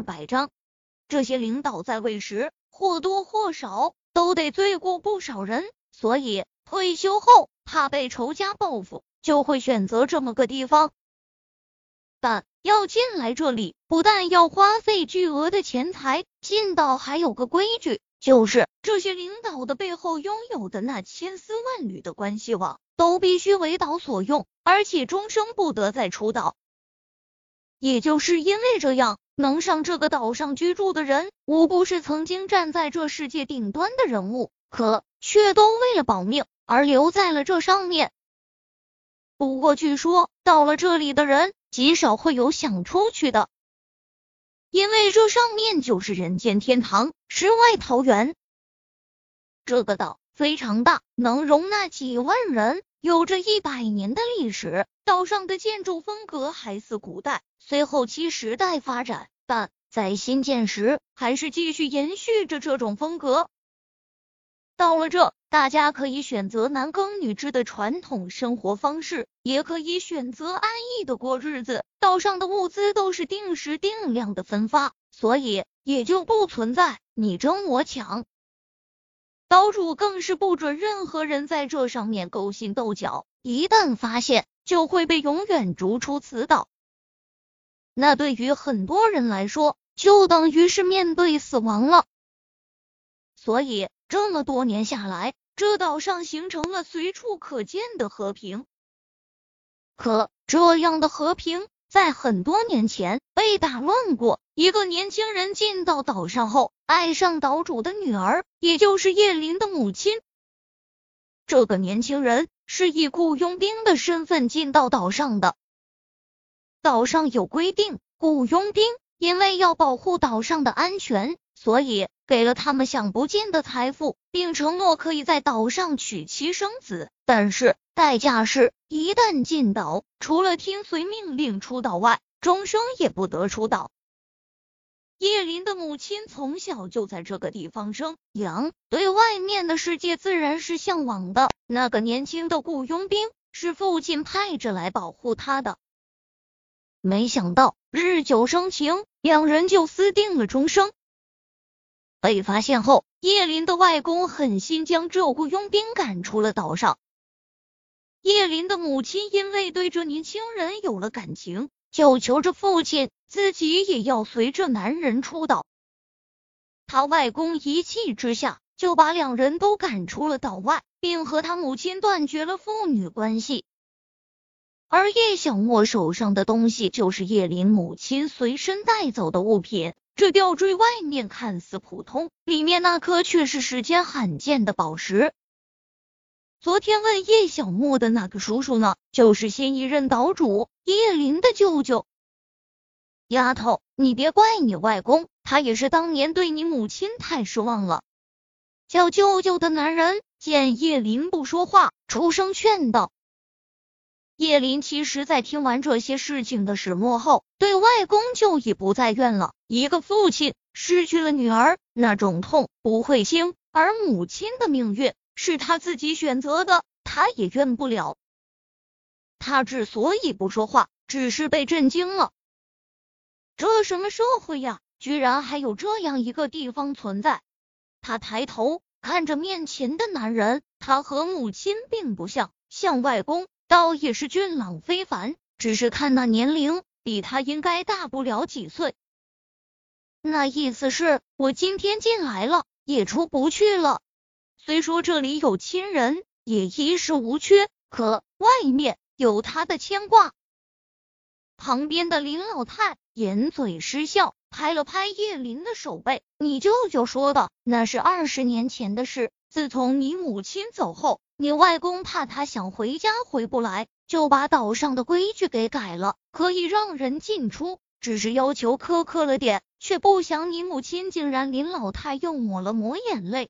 二百张。这些领导在位时，或多或少都得罪过不少人，所以退休后怕被仇家报复，就会选择这么个地方。但要进来这里，不但要花费巨额的钱财，进岛还有个规矩，就是这些领导的背后拥有的那千丝万缕的关系网，都必须为岛所用，而且终生不得再出岛。也就是因为这样，能上这个岛上居住的人，无不是曾经站在这世界顶端的人物，可却都为了保命而留在了这上面。不过，据说到了这里的人。极少会有想出去的，因为这上面就是人间天堂，世外桃源。这个岛非常大，能容纳几万人，有着一百年的历史。岛上的建筑风格还似古代，随后期时代发展，但在新建时还是继续延续着这种风格。到了这，大家可以选择男耕女织的传统生活方式，也可以选择安逸的过日子。岛上的物资都是定时定量的分发，所以也就不存在你争我抢。岛主更是不准任何人在这上面勾心斗角，一旦发现，就会被永远逐出此岛。那对于很多人来说，就等于是面对死亡了。所以。这么多年下来，这岛上形成了随处可见的和平。可这样的和平，在很多年前被打乱过。一个年轻人进到岛上后，爱上岛主的女儿，也就是叶林的母亲。这个年轻人是以雇佣兵的身份进到岛上的。岛上有规定，雇佣兵因为要保护岛上的安全，所以。给了他们享不尽的财富，并承诺可以在岛上娶妻生子，但是代价是，一旦进岛，除了听随命令出岛外，终生也不得出岛。叶林的母亲从小就在这个地方生养，对外面的世界自然是向往的。那个年轻的雇佣兵是父亲派着来保护他的，没想到日久生情，两人就私定了终生。被发现后，叶林的外公狠心将这雇佣兵赶出了岛上。叶林的母亲因为对这年轻人有了感情，就求着父亲自己也要随着男人出岛。他外公一气之下，就把两人都赶出了岛外，并和他母亲断绝了父女关系。而叶小莫手上的东西，就是叶林母亲随身带走的物品。这吊坠外面看似普通，里面那颗却是世间罕见的宝石。昨天问叶小莫的那个叔叔呢，就是新一任岛主叶林的舅舅。丫头，你别怪你外公，他也是当年对你母亲太失望了。叫舅舅的男人见叶林不说话，出声劝道。叶林其实，在听完这些事情的始末后，对外公就已不再怨了。一个父亲失去了女儿，那种痛不会轻；而母亲的命运是他自己选择的，他也怨不了。他之所以不说话，只是被震惊了。这什么社会呀？居然还有这样一个地方存在！他抬头看着面前的男人，他和母亲并不像，像外公。倒也是俊朗非凡，只是看那年龄，比他应该大不了几岁。那意思是我今天进来了，也出不去了。虽说这里有亲人，也衣食无缺，可外面有他的牵挂。旁边的林老太掩嘴失笑，拍了拍叶林的手背：“你舅舅说的那是二十年前的事，自从你母亲走后。”你外公怕他想回家回不来，就把岛上的规矩给改了，可以让人进出，只是要求苛刻了点，却不想你母亲竟然。临老太又抹了抹眼泪，